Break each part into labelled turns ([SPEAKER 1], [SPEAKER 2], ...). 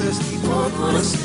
[SPEAKER 1] thirsty, one wanna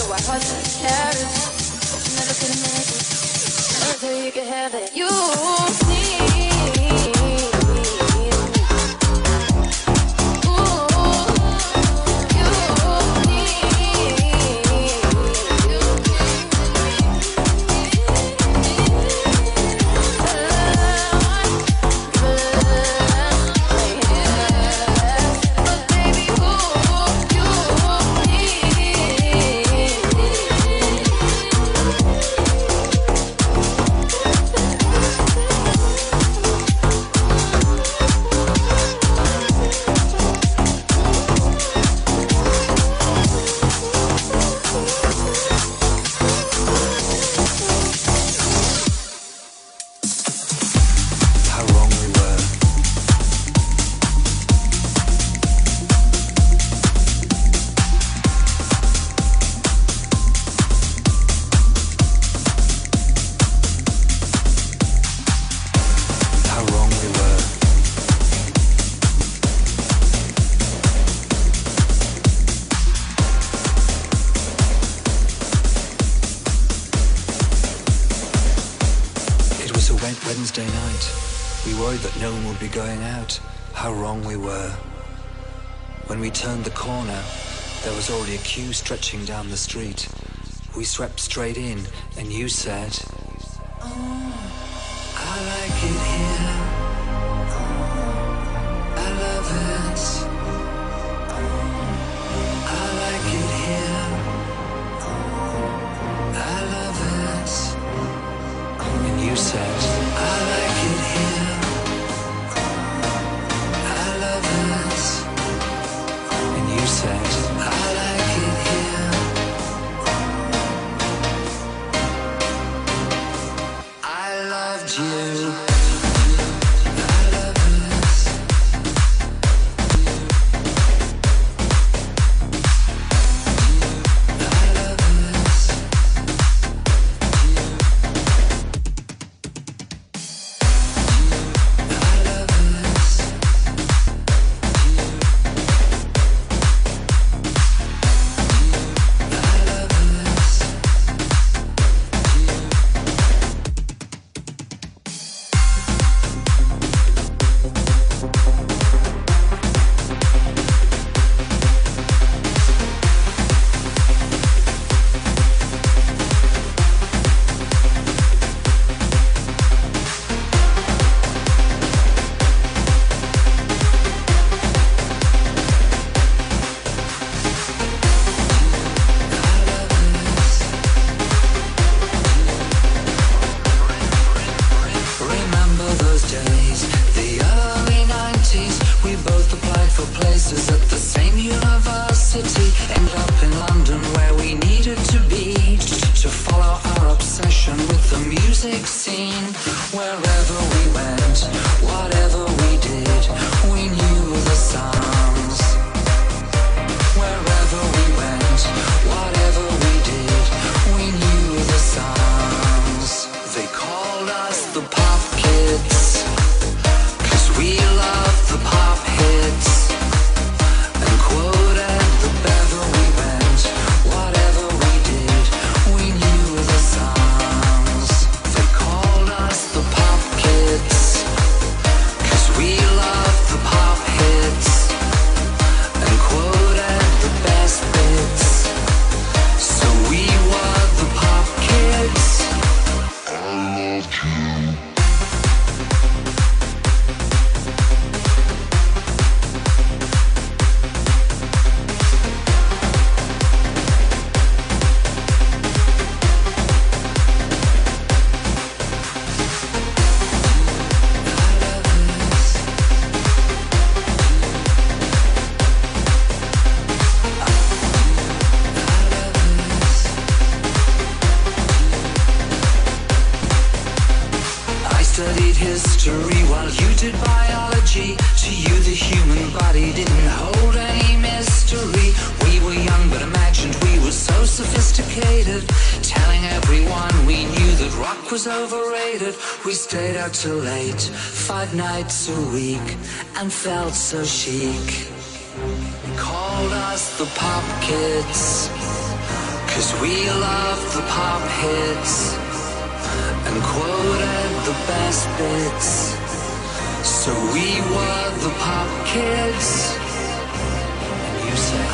[SPEAKER 1] so I
[SPEAKER 2] wasn't You
[SPEAKER 3] need. how
[SPEAKER 4] wrong we were. When we turned the corner, there was already a queue stretching down the street. We swept straight in, and you said... Oh. faded Telling everyone we knew that rock was overrated. We stayed out till late, five nights a week And felt so chic. They called us the pop kids Cause we loved the pop hits And quoted the best bits. So we were the pop kids. And you said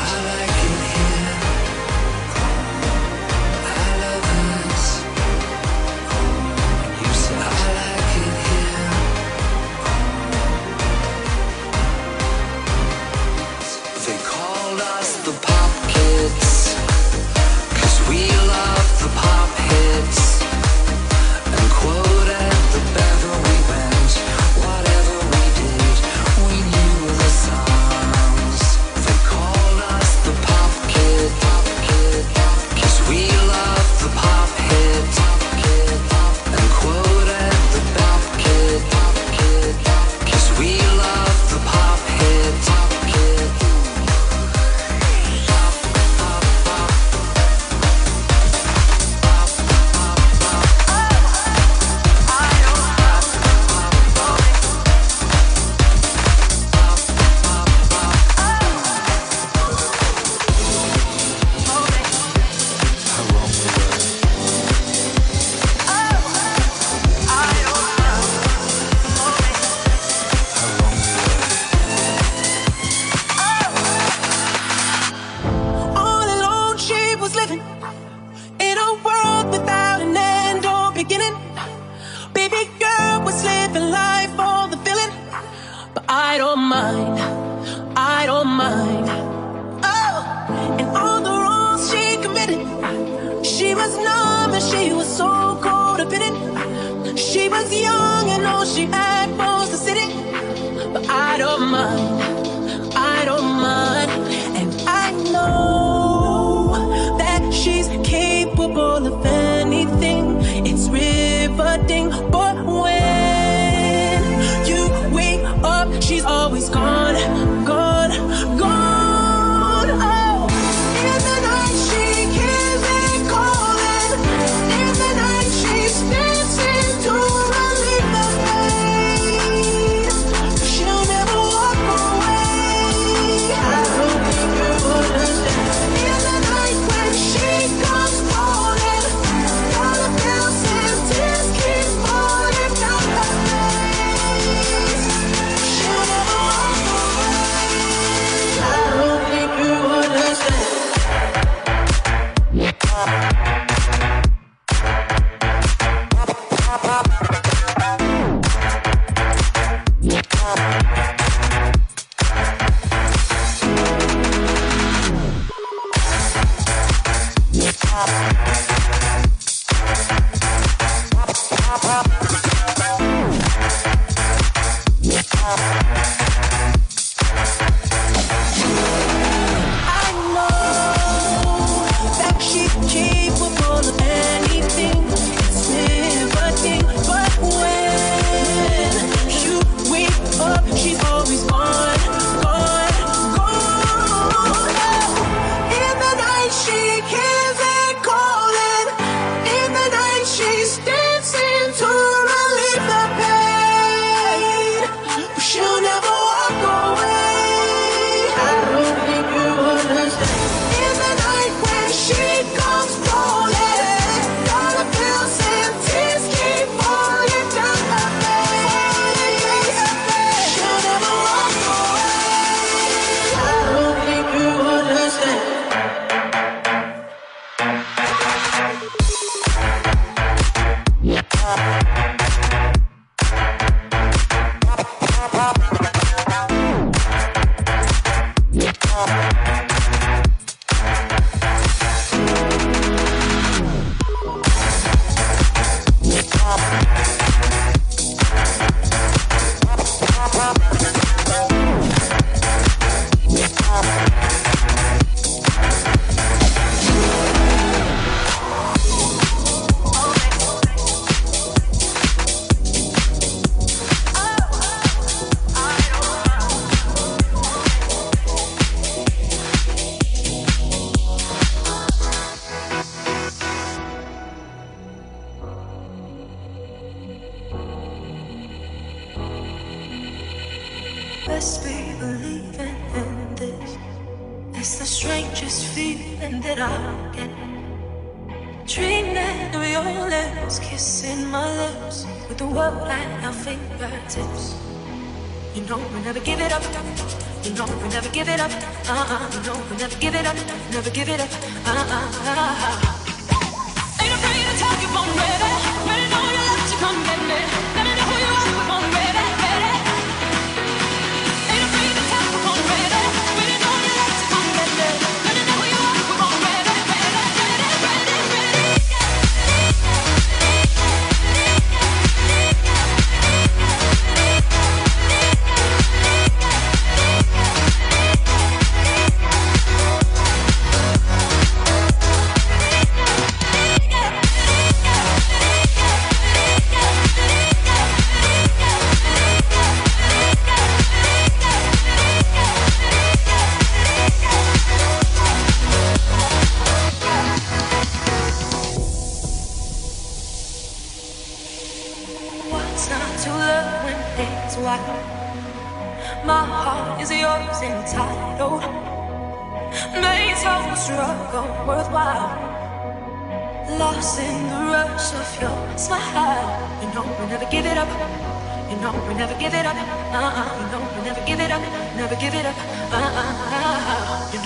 [SPEAKER 5] mind. Oh, and all the wrongs she committed. She was numb and she was so cold. She was young and all she had.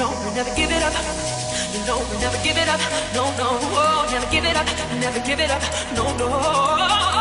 [SPEAKER 5] Never give it up. You know we never give it up. No, no, oh, never give it up. Never give it up. No, no,